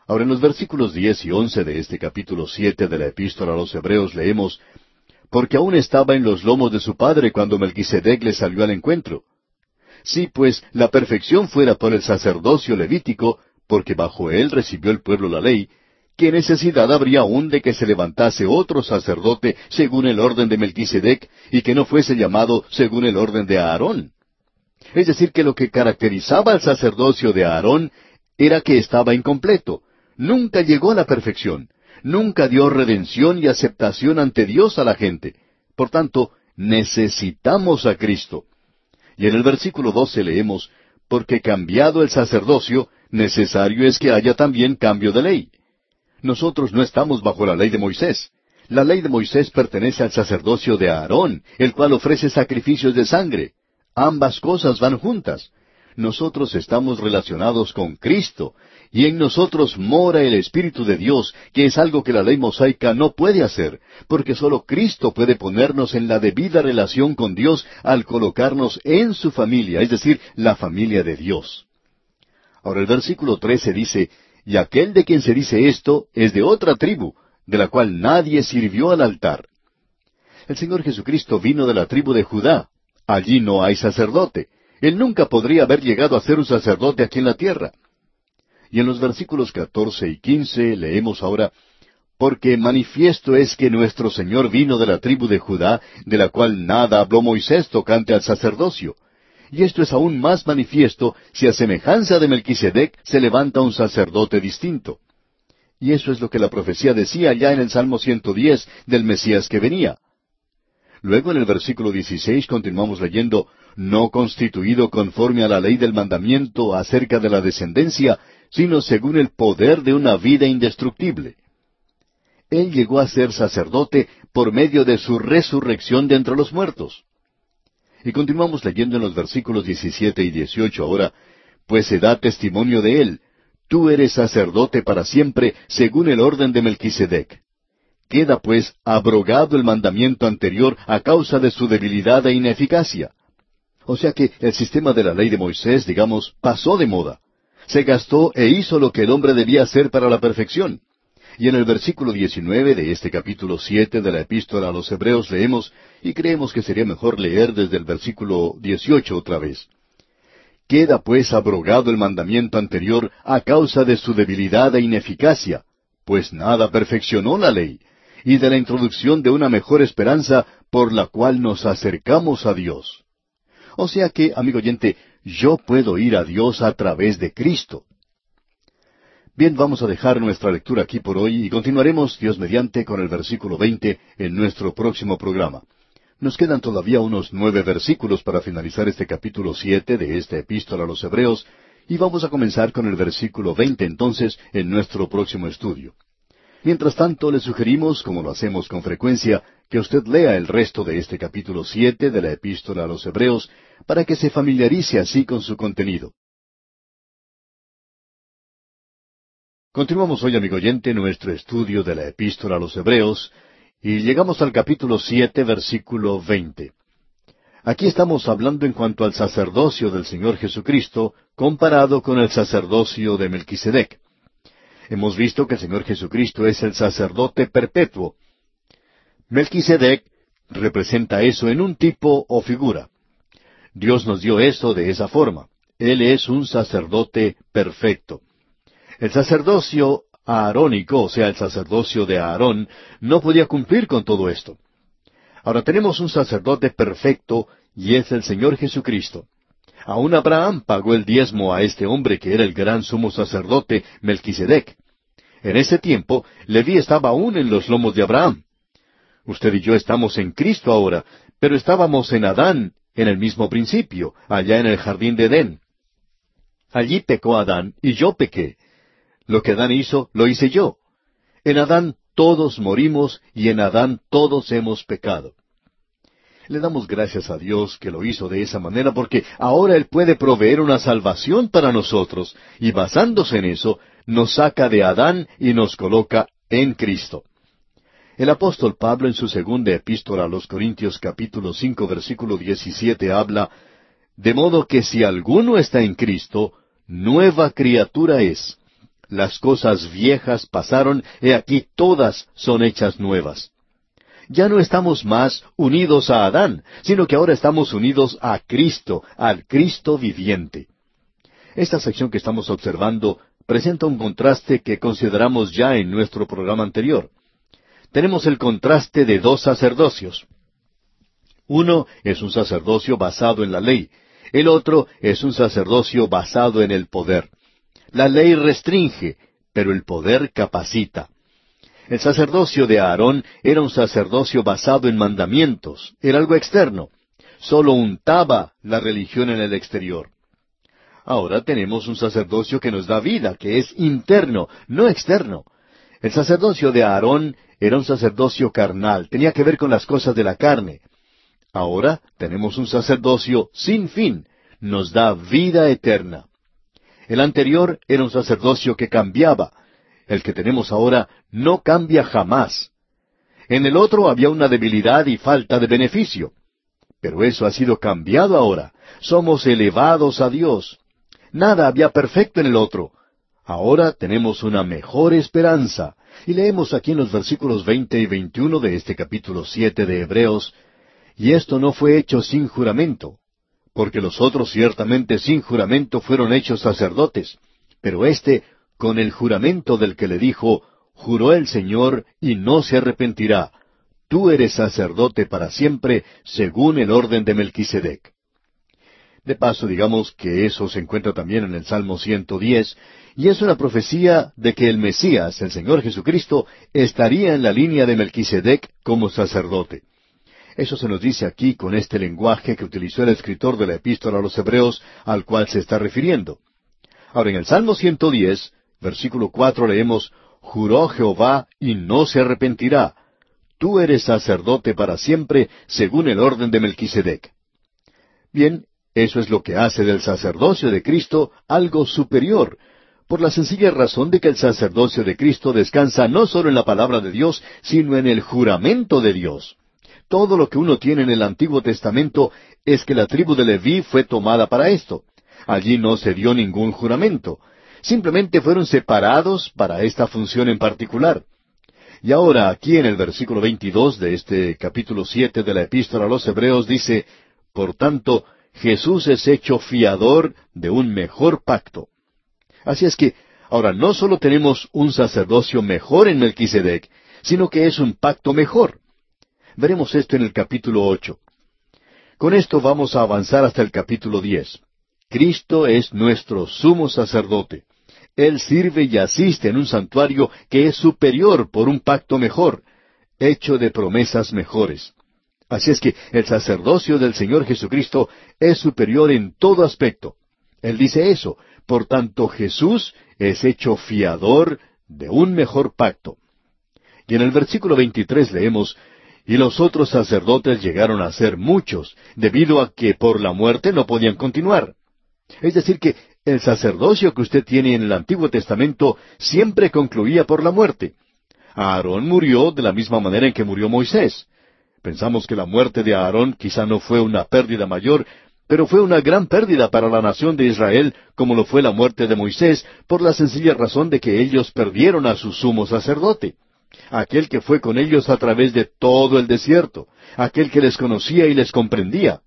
Ahora en los versículos diez y once de este capítulo siete de la Epístola a los Hebreos leemos porque aún estaba en los lomos de su padre cuando Melquisedec le salió al encuentro. Si pues la perfección fuera por el sacerdocio levítico, porque bajo él recibió el pueblo la ley, ¿qué necesidad habría aún de que se levantase otro sacerdote según el orden de Melquisedec y que no fuese llamado según el orden de Aarón? Es decir, que lo que caracterizaba al sacerdocio de Aarón era que estaba incompleto, nunca llegó a la perfección, nunca dio redención y aceptación ante Dios a la gente. Por tanto, necesitamos a Cristo. Y en el versículo doce leemos, porque cambiado el sacerdocio, necesario es que haya también cambio de ley. Nosotros no estamos bajo la ley de Moisés. La ley de Moisés pertenece al sacerdocio de Aarón, el cual ofrece sacrificios de sangre. Ambas cosas van juntas. Nosotros estamos relacionados con Cristo, y en nosotros mora el Espíritu de Dios, que es algo que la ley mosaica no puede hacer, porque sólo Cristo puede ponernos en la debida relación con Dios al colocarnos en su familia, es decir, la familia de Dios. Ahora el versículo 13 dice, y aquel de quien se dice esto es de otra tribu, de la cual nadie sirvió al altar. El Señor Jesucristo vino de la tribu de Judá. Allí no hay sacerdote. Él nunca podría haber llegado a ser un sacerdote aquí en la tierra. Y en los versículos catorce y quince leemos ahora, porque manifiesto es que nuestro Señor vino de la tribu de Judá, de la cual nada habló Moisés tocante al sacerdocio, y esto es aún más manifiesto si a semejanza de Melquisedec se levanta un sacerdote distinto. Y eso es lo que la profecía decía ya en el Salmo 110 del Mesías que venía. Luego en el versículo 16 continuamos leyendo, no constituido conforme a la ley del mandamiento acerca de la descendencia, sino según el poder de una vida indestructible. Él llegó a ser sacerdote por medio de su resurrección de entre los muertos. Y continuamos leyendo en los versículos 17 y 18 ahora, pues se da testimonio de él, tú eres sacerdote para siempre, según el orden de Melquisedec. Queda pues abrogado el mandamiento anterior a causa de su debilidad e ineficacia. O sea que el sistema de la ley de Moisés, digamos, pasó de moda. Se gastó e hizo lo que el hombre debía hacer para la perfección. Y en el versículo 19 de este capítulo siete de la epístola a los Hebreos leemos, y creemos que sería mejor leer desde el versículo 18 otra vez. Queda pues abrogado el mandamiento anterior a causa de su debilidad e ineficacia, pues nada perfeccionó la ley, y de la introducción de una mejor esperanza por la cual nos acercamos a Dios. O sea que, amigo oyente, yo puedo ir a Dios a través de Cristo. Bien, vamos a dejar nuestra lectura aquí por hoy y continuaremos, Dios mediante, con el versículo veinte en nuestro próximo programa. Nos quedan todavía unos nueve versículos para finalizar este capítulo siete de esta epístola a los Hebreos, y vamos a comenzar con el versículo veinte entonces en nuestro próximo estudio. Mientras tanto, le sugerimos, como lo hacemos con frecuencia, que usted lea el resto de este capítulo siete de la epístola a los Hebreos, para que se familiarice así con su contenido. Continuamos hoy, amigo oyente, nuestro estudio de la epístola a los Hebreos, y llegamos al capítulo siete, versículo veinte. Aquí estamos hablando en cuanto al sacerdocio del Señor Jesucristo comparado con el sacerdocio de Melquisedec. Hemos visto que el Señor Jesucristo es el sacerdote perpetuo. Melquisedec representa eso en un tipo o figura. Dios nos dio eso de esa forma. Él es un sacerdote perfecto. El sacerdocio aarónico, o sea, el sacerdocio de Aarón, no podía cumplir con todo esto. Ahora tenemos un sacerdote perfecto y es el Señor Jesucristo. Aún Abraham pagó el diezmo a este hombre que era el gran sumo sacerdote Melquisedec. En ese tiempo, Leví estaba aún en los lomos de Abraham. Usted y yo estamos en Cristo ahora, Pero estábamos en Adán en el mismo principio, allá en el jardín de Edén. Allí pecó Adán y yo pequé. Lo que Adán hizo, lo hice yo. En Adán todos morimos y en Adán todos hemos pecado. Le damos gracias a Dios que lo hizo de esa manera porque ahora Él puede proveer una salvación para nosotros y basándose en eso nos saca de Adán y nos coloca en Cristo. El apóstol Pablo en su segunda epístola a los Corintios capítulo cinco versículo diecisiete habla De modo que si alguno está en Cristo, nueva criatura es. Las cosas viejas pasaron, he aquí todas son hechas nuevas. Ya no estamos más unidos a Adán, sino que ahora estamos unidos a Cristo, al Cristo viviente. Esta sección que estamos observando presenta un contraste que consideramos ya en nuestro programa anterior. Tenemos el contraste de dos sacerdocios. Uno es un sacerdocio basado en la ley, el otro es un sacerdocio basado en el poder. La ley restringe, pero el poder capacita. El sacerdocio de Aarón era un sacerdocio basado en mandamientos, era algo externo. Solo untaba la religión en el exterior. Ahora tenemos un sacerdocio que nos da vida, que es interno, no externo. El sacerdocio de Aarón era un sacerdocio carnal, tenía que ver con las cosas de la carne. Ahora tenemos un sacerdocio sin fin, nos da vida eterna. El anterior era un sacerdocio que cambiaba. El que tenemos ahora no cambia jamás. En el otro había una debilidad y falta de beneficio. Pero eso ha sido cambiado ahora. Somos elevados a Dios. Nada había perfecto en el otro. Ahora tenemos una mejor esperanza. Y leemos aquí en los versículos veinte y veintiuno de este capítulo siete de Hebreos, y esto no fue hecho sin juramento, porque los otros ciertamente sin juramento fueron hechos sacerdotes, pero éste con el juramento del que le dijo, juró el Señor y no se arrepentirá, tú eres sacerdote para siempre, según el orden de Melquisedec. De paso, digamos que eso se encuentra también en el Salmo 110, y es una profecía de que el Mesías, el Señor Jesucristo, estaría en la línea de Melquisedec como sacerdote. Eso se nos dice aquí con este lenguaje que utilizó el escritor de la epístola a los Hebreos al cual se está refiriendo. Ahora en el Salmo 110, versículo 4 leemos, Juró Jehová y no se arrepentirá. Tú eres sacerdote para siempre, según el orden de Melquisedec. Bien, eso es lo que hace del sacerdocio de Cristo algo superior, por la sencilla razón de que el sacerdocio de Cristo descansa no solo en la palabra de Dios, sino en el juramento de Dios. Todo lo que uno tiene en el Antiguo Testamento es que la tribu de Leví fue tomada para esto. Allí no se dio ningún juramento. Simplemente fueron separados para esta función en particular. Y ahora aquí en el versículo 22 de este capítulo 7 de la epístola a los Hebreos dice, Por tanto, Jesús es hecho fiador de un mejor pacto. Así es que ahora no solo tenemos un sacerdocio mejor en Melquisedec, sino que es un pacto mejor. Veremos esto en el capítulo ocho. Con esto vamos a avanzar hasta el capítulo diez. Cristo es nuestro sumo sacerdote. Él sirve y asiste en un santuario que es superior por un pacto mejor, hecho de promesas mejores. Así es que el sacerdocio del Señor Jesucristo es superior en todo aspecto. Él dice eso. Por tanto, Jesús es hecho fiador de un mejor pacto. Y en el versículo 23 leemos, y los otros sacerdotes llegaron a ser muchos, debido a que por la muerte no podían continuar. Es decir, que el sacerdocio que usted tiene en el Antiguo Testamento siempre concluía por la muerte. Aarón murió de la misma manera en que murió Moisés. Pensamos que la muerte de Aarón quizá no fue una pérdida mayor, pero fue una gran pérdida para la nación de Israel, como lo fue la muerte de Moisés, por la sencilla razón de que ellos perdieron a su sumo sacerdote aquel que fue con ellos a través de todo el desierto, aquel que les conocía y les comprendía.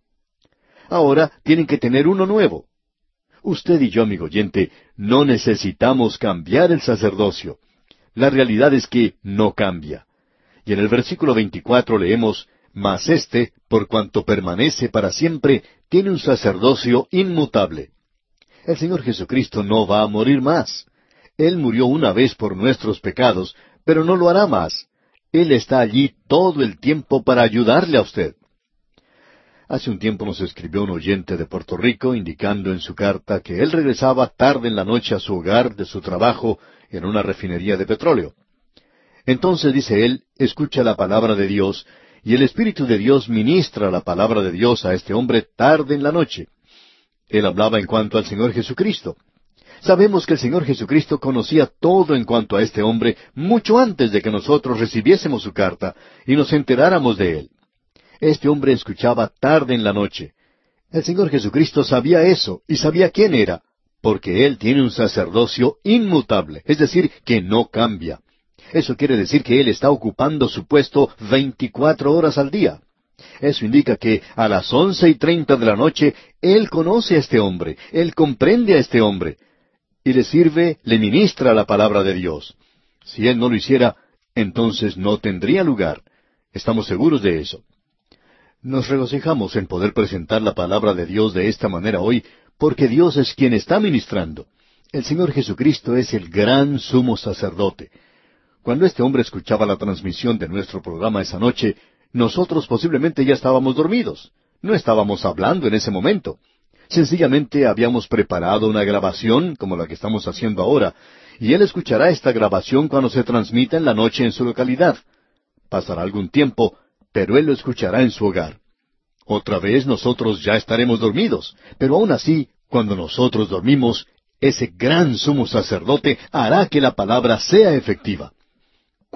Ahora tienen que tener uno nuevo. Usted y yo, amigo oyente, no necesitamos cambiar el sacerdocio. La realidad es que no cambia. Y en el versículo 24 leemos, Mas éste, por cuanto permanece para siempre, tiene un sacerdocio inmutable. El Señor Jesucristo no va a morir más. Él murió una vez por nuestros pecados, pero no lo hará más. Él está allí todo el tiempo para ayudarle a usted. Hace un tiempo nos escribió un oyente de Puerto Rico indicando en su carta que él regresaba tarde en la noche a su hogar de su trabajo en una refinería de petróleo. Entonces, dice él, escucha la palabra de Dios, y el Espíritu de Dios ministra la palabra de Dios a este hombre tarde en la noche. Él hablaba en cuanto al Señor Jesucristo. Sabemos que el Señor Jesucristo conocía todo en cuanto a este hombre mucho antes de que nosotros recibiésemos su carta y nos enteráramos de él. Este hombre escuchaba tarde en la noche. El Señor Jesucristo sabía eso y sabía quién era, porque Él tiene un sacerdocio inmutable, es decir, que no cambia. Eso quiere decir que Él está ocupando su puesto veinticuatro horas al día. Eso indica que a las once y treinta de la noche Él conoce a este hombre, Él comprende a este hombre, y le sirve, le ministra la palabra de Dios. Si Él no lo hiciera, entonces no tendría lugar. Estamos seguros de eso. Nos regocijamos en poder presentar la palabra de Dios de esta manera hoy, porque Dios es quien está ministrando. El Señor Jesucristo es el gran sumo sacerdote. Cuando este hombre escuchaba la transmisión de nuestro programa esa noche, nosotros posiblemente ya estábamos dormidos. No estábamos hablando en ese momento. Sencillamente habíamos preparado una grabación como la que estamos haciendo ahora, y él escuchará esta grabación cuando se transmita en la noche en su localidad. Pasará algún tiempo, pero él lo escuchará en su hogar. Otra vez nosotros ya estaremos dormidos, pero aún así, cuando nosotros dormimos, ese gran sumo sacerdote hará que la palabra sea efectiva.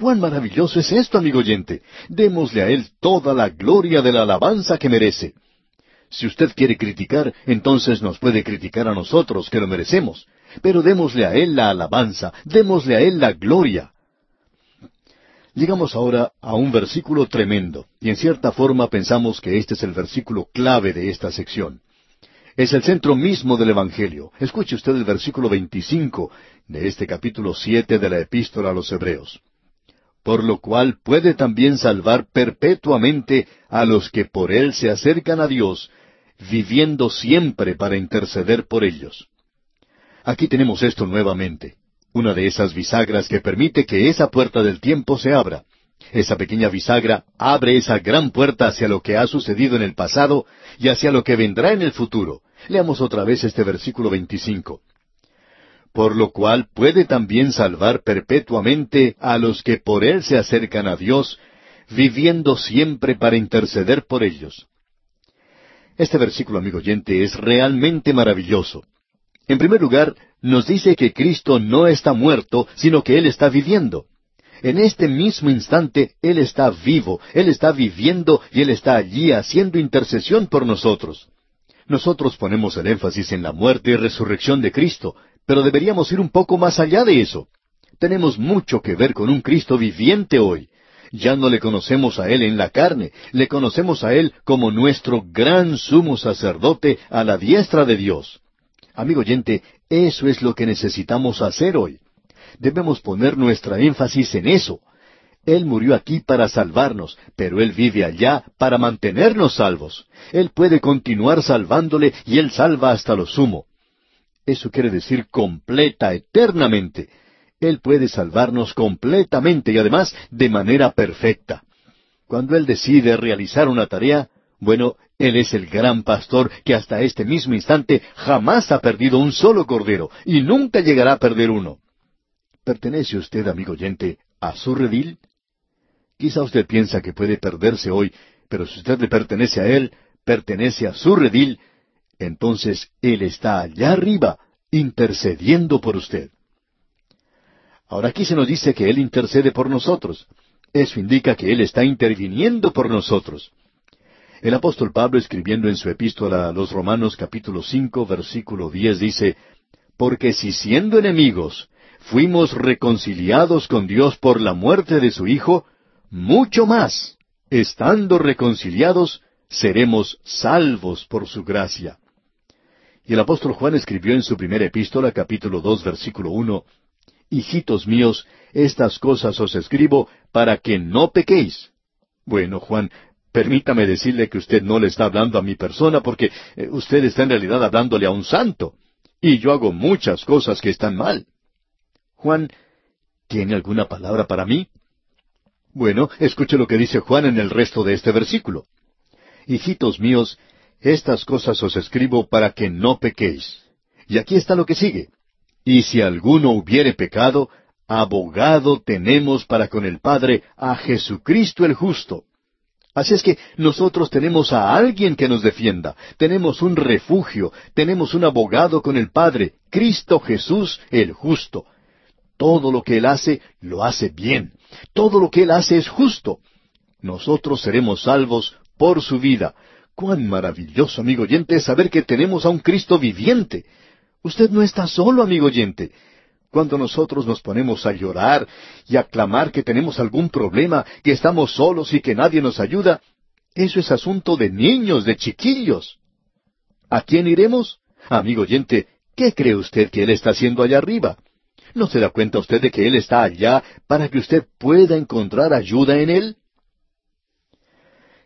¡Cuán maravilloso es esto, amigo oyente! Démosle a Él toda la gloria de la alabanza que merece. Si usted quiere criticar, entonces nos puede criticar a nosotros, que lo merecemos. Pero démosle a Él la alabanza, démosle a Él la gloria. Llegamos ahora a un versículo tremendo, y en cierta forma pensamos que este es el versículo clave de esta sección. Es el centro mismo del Evangelio. Escuche usted el versículo 25 de este capítulo 7 de la epístola a los Hebreos. Por lo cual puede también salvar perpetuamente a los que por él se acercan a Dios, viviendo siempre para interceder por ellos. Aquí tenemos esto nuevamente una de esas bisagras que permite que esa puerta del tiempo se abra. Esa pequeña bisagra abre esa gran puerta hacia lo que ha sucedido en el pasado y hacia lo que vendrá en el futuro. Leamos otra vez este versículo 25. Por lo cual puede también salvar perpetuamente a los que por él se acercan a Dios, viviendo siempre para interceder por ellos. Este versículo, amigo oyente, es realmente maravilloso. En primer lugar, nos dice que Cristo no está muerto, sino que Él está viviendo. En este mismo instante Él está vivo, Él está viviendo y Él está allí haciendo intercesión por nosotros. Nosotros ponemos el énfasis en la muerte y resurrección de Cristo, pero deberíamos ir un poco más allá de eso. Tenemos mucho que ver con un Cristo viviente hoy. Ya no le conocemos a Él en la carne, le conocemos a Él como nuestro gran sumo sacerdote a la diestra de Dios. Amigo oyente, eso es lo que necesitamos hacer hoy. Debemos poner nuestra énfasis en eso. Él murió aquí para salvarnos, pero Él vive allá para mantenernos salvos. Él puede continuar salvándole y Él salva hasta lo sumo. Eso quiere decir completa, eternamente. Él puede salvarnos completamente y además de manera perfecta. Cuando Él decide realizar una tarea, bueno, Él es el gran pastor que hasta este mismo instante jamás ha perdido un solo cordero y nunca llegará a perder uno. ¿Pertenece usted, amigo oyente, a su redil? Quizá usted piensa que puede perderse hoy, pero si usted le pertenece a Él, pertenece a su redil, entonces Él está allá arriba, intercediendo por usted. Ahora aquí se nos dice que Él intercede por nosotros. Eso indica que Él está interviniendo por nosotros. El apóstol Pablo escribiendo en su epístola a los Romanos capítulo cinco versículo diez dice, Porque si siendo enemigos fuimos reconciliados con Dios por la muerte de su Hijo, mucho más, estando reconciliados, seremos salvos por su gracia. Y el apóstol Juan escribió en su primera epístola capítulo dos versículo uno, Hijitos míos, estas cosas os escribo para que no pequéis. Bueno, Juan, Permítame decirle que usted no le está hablando a mi persona porque eh, usted está en realidad hablándole a un santo. Y yo hago muchas cosas que están mal. Juan, ¿tiene alguna palabra para mí? Bueno, escuche lo que dice Juan en el resto de este versículo. Hijitos míos, estas cosas os escribo para que no pequéis. Y aquí está lo que sigue. Y si alguno hubiere pecado, abogado tenemos para con el Padre a Jesucristo el justo. Así es que nosotros tenemos a alguien que nos defienda, tenemos un refugio, tenemos un abogado con el Padre, Cristo Jesús el justo. Todo lo que Él hace, lo hace bien. Todo lo que Él hace es justo. Nosotros seremos salvos por su vida. Cuán maravilloso, amigo oyente, es saber que tenemos a un Cristo viviente. Usted no está solo, amigo oyente. Cuando nosotros nos ponemos a llorar y a clamar que tenemos algún problema, que estamos solos y que nadie nos ayuda, eso es asunto de niños, de chiquillos. ¿A quién iremos? Amigo oyente, ¿qué cree usted que Él está haciendo allá arriba? ¿No se da cuenta usted de que Él está allá para que usted pueda encontrar ayuda en Él?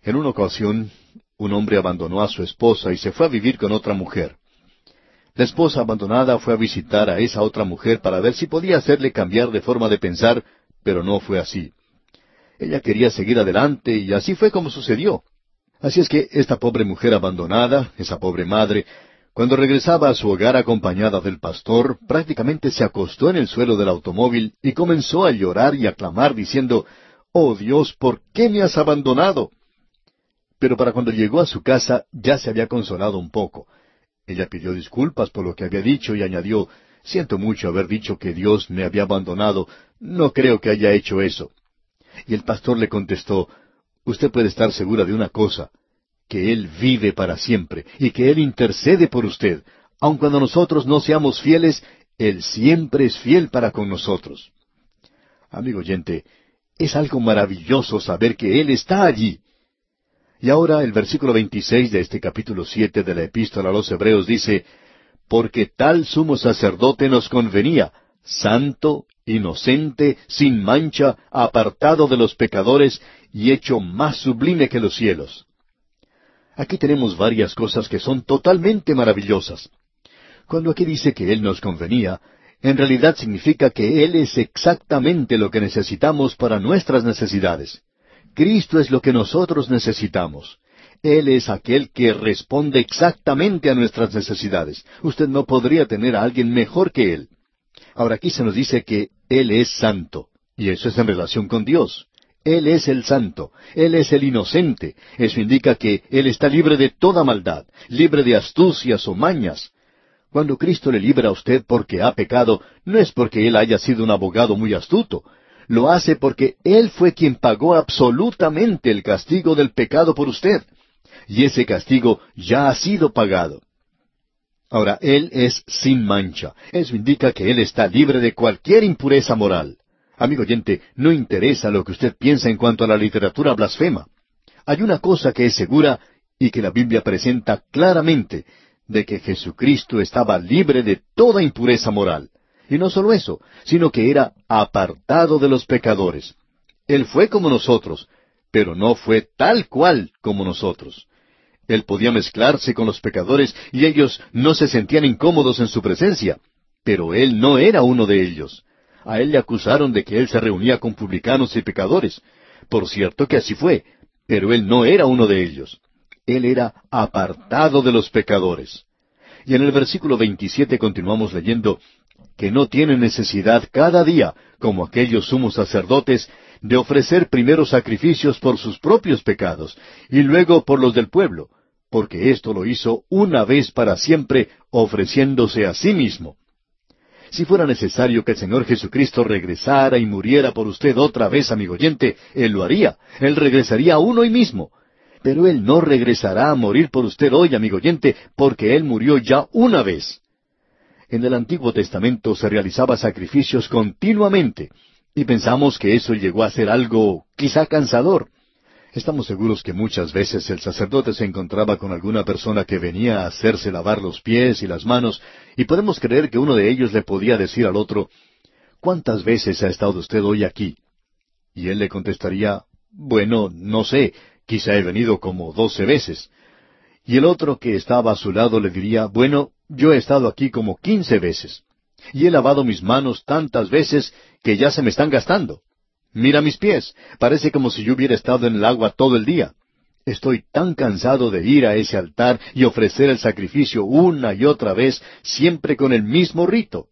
En una ocasión, un hombre abandonó a su esposa y se fue a vivir con otra mujer. La esposa abandonada fue a visitar a esa otra mujer para ver si podía hacerle cambiar de forma de pensar, pero no fue así. Ella quería seguir adelante y así fue como sucedió. Así es que esta pobre mujer abandonada, esa pobre madre, cuando regresaba a su hogar acompañada del pastor, prácticamente se acostó en el suelo del automóvil y comenzó a llorar y a clamar diciendo, Oh Dios, ¿por qué me has abandonado? Pero para cuando llegó a su casa ya se había consolado un poco. Ella pidió disculpas por lo que había dicho y añadió, Siento mucho haber dicho que Dios me había abandonado. No creo que haya hecho eso. Y el pastor le contestó, Usted puede estar segura de una cosa, que Él vive para siempre y que Él intercede por usted. Aun cuando nosotros no seamos fieles, Él siempre es fiel para con nosotros. Amigo oyente, es algo maravilloso saber que Él está allí. Y ahora el versículo 26 de este capítulo 7 de la epístola a los Hebreos dice, Porque tal sumo sacerdote nos convenía, santo, inocente, sin mancha, apartado de los pecadores y hecho más sublime que los cielos. Aquí tenemos varias cosas que son totalmente maravillosas. Cuando aquí dice que Él nos convenía, en realidad significa que Él es exactamente lo que necesitamos para nuestras necesidades. Cristo es lo que nosotros necesitamos. Él es aquel que responde exactamente a nuestras necesidades. Usted no podría tener a alguien mejor que Él. Ahora aquí se nos dice que Él es santo, y eso es en relación con Dios. Él es el santo, Él es el inocente. Eso indica que Él está libre de toda maldad, libre de astucias o mañas. Cuando Cristo le libra a usted porque ha pecado, no es porque Él haya sido un abogado muy astuto, lo hace porque Él fue quien pagó absolutamente el castigo del pecado por usted. Y ese castigo ya ha sido pagado. Ahora, Él es sin mancha. Eso indica que Él está libre de cualquier impureza moral. Amigo oyente, no interesa lo que usted piensa en cuanto a la literatura blasfema. Hay una cosa que es segura y que la Biblia presenta claramente, de que Jesucristo estaba libre de toda impureza moral. Y no solo eso, sino que era apartado de los pecadores. Él fue como nosotros, pero no fue tal cual como nosotros. Él podía mezclarse con los pecadores y ellos no se sentían incómodos en su presencia, pero él no era uno de ellos. A él le acusaron de que él se reunía con publicanos y pecadores. Por cierto que así fue, pero él no era uno de ellos. Él era apartado de los pecadores. Y en el versículo 27 continuamos leyendo, que no tiene necesidad cada día, como aquellos sumos sacerdotes, de ofrecer primero sacrificios por sus propios pecados y luego por los del pueblo, porque esto lo hizo una vez para siempre, ofreciéndose a sí mismo. Si fuera necesario que el Señor Jesucristo regresara y muriera por usted otra vez, amigo oyente, Él lo haría. Él regresaría uno hoy mismo. Pero Él no regresará a morir por usted hoy, amigo oyente, porque Él murió ya una vez. En el Antiguo Testamento se realizaba sacrificios continuamente, y pensamos que eso llegó a ser algo quizá cansador. Estamos seguros que muchas veces el sacerdote se encontraba con alguna persona que venía a hacerse lavar los pies y las manos, y podemos creer que uno de ellos le podía decir al otro, ¿Cuántas veces ha estado usted hoy aquí? Y él le contestaría, Bueno, no sé, quizá he venido como doce veces. Y el otro que estaba a su lado le diría, Bueno, yo he estado aquí como quince veces, y he lavado mis manos tantas veces que ya se me están gastando. Mira mis pies, parece como si yo hubiera estado en el agua todo el día. Estoy tan cansado de ir a ese altar y ofrecer el sacrificio una y otra vez, siempre con el mismo rito.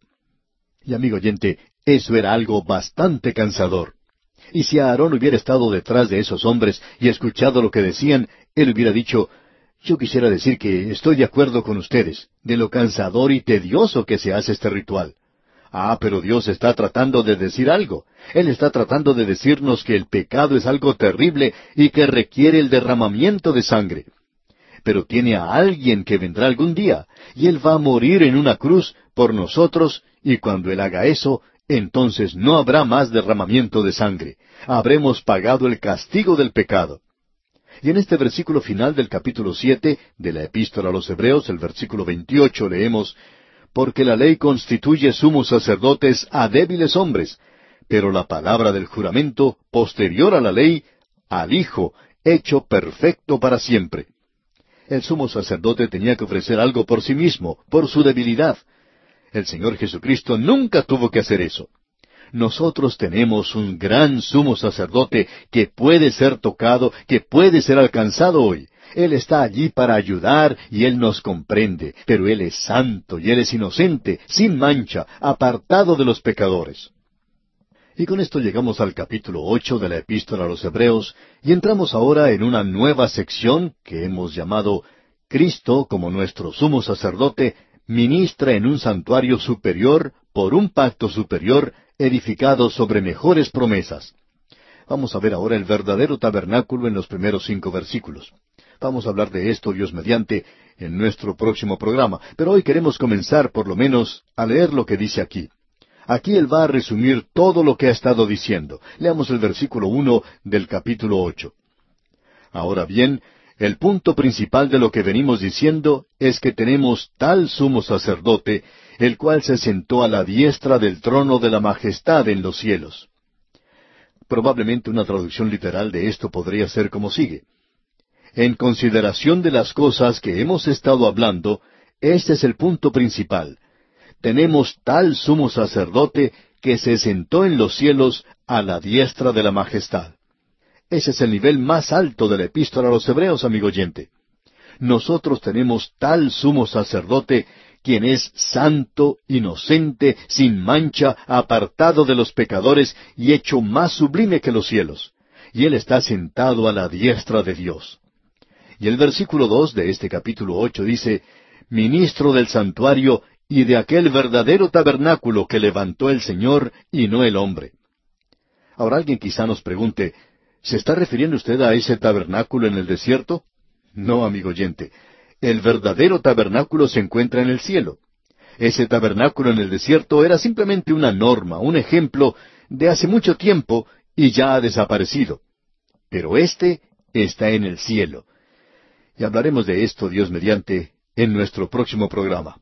Y amigo oyente, eso era algo bastante cansador. Y si Aarón hubiera estado detrás de esos hombres y escuchado lo que decían, él hubiera dicho, yo quisiera decir que estoy de acuerdo con ustedes, de lo cansador y tedioso que se hace este ritual. Ah, pero Dios está tratando de decir algo. Él está tratando de decirnos que el pecado es algo terrible y que requiere el derramamiento de sangre. Pero tiene a alguien que vendrá algún día, y Él va a morir en una cruz por nosotros, y cuando Él haga eso, entonces no habrá más derramamiento de sangre. Habremos pagado el castigo del pecado. Y en este versículo final del capítulo siete de la Epístola a los Hebreos, el versículo veintiocho, leemos porque la ley constituye sumos sacerdotes a débiles hombres, pero la palabra del juramento, posterior a la ley, al Hijo, hecho perfecto para siempre. El sumo sacerdote tenía que ofrecer algo por sí mismo, por su debilidad. El Señor Jesucristo nunca tuvo que hacer eso. Nosotros tenemos un gran sumo sacerdote que puede ser tocado, que puede ser alcanzado hoy. Él está allí para ayudar y Él nos comprende, pero Él es santo y Él es inocente, sin mancha, apartado de los pecadores. Y con esto llegamos al capítulo ocho de la Epístola a los Hebreos y entramos ahora en una nueva sección que hemos llamado Cristo como nuestro sumo sacerdote ministra en un santuario superior por un pacto superior edificado sobre mejores promesas. Vamos a ver ahora el verdadero tabernáculo en los primeros cinco versículos. Vamos a hablar de esto, Dios mediante, en nuestro próximo programa, pero hoy queremos comenzar por lo menos a leer lo que dice aquí. Aquí él va a resumir todo lo que ha estado diciendo. Leamos el versículo uno del capítulo ocho. Ahora bien, el punto principal de lo que venimos diciendo es que tenemos tal sumo sacerdote, el cual se sentó a la diestra del trono de la majestad en los cielos. Probablemente una traducción literal de esto podría ser como sigue. En consideración de las cosas que hemos estado hablando, este es el punto principal. Tenemos tal sumo sacerdote que se sentó en los cielos a la diestra de la majestad. Ese es el nivel más alto de la epístola a los hebreos, amigo oyente. Nosotros tenemos tal sumo sacerdote quien es santo, inocente, sin mancha, apartado de los pecadores y hecho más sublime que los cielos. Y Él está sentado a la diestra de Dios. Y el versículo dos de este capítulo ocho dice, Ministro del santuario y de aquel verdadero tabernáculo que levantó el Señor y no el hombre. Ahora alguien quizá nos pregunte, ¿se está refiriendo usted a ese tabernáculo en el desierto? No, amigo oyente. El verdadero tabernáculo se encuentra en el cielo. Ese tabernáculo en el desierto era simplemente una norma, un ejemplo de hace mucho tiempo y ya ha desaparecido. Pero éste está en el cielo. Y hablaremos de esto, Dios mediante, en nuestro próximo programa.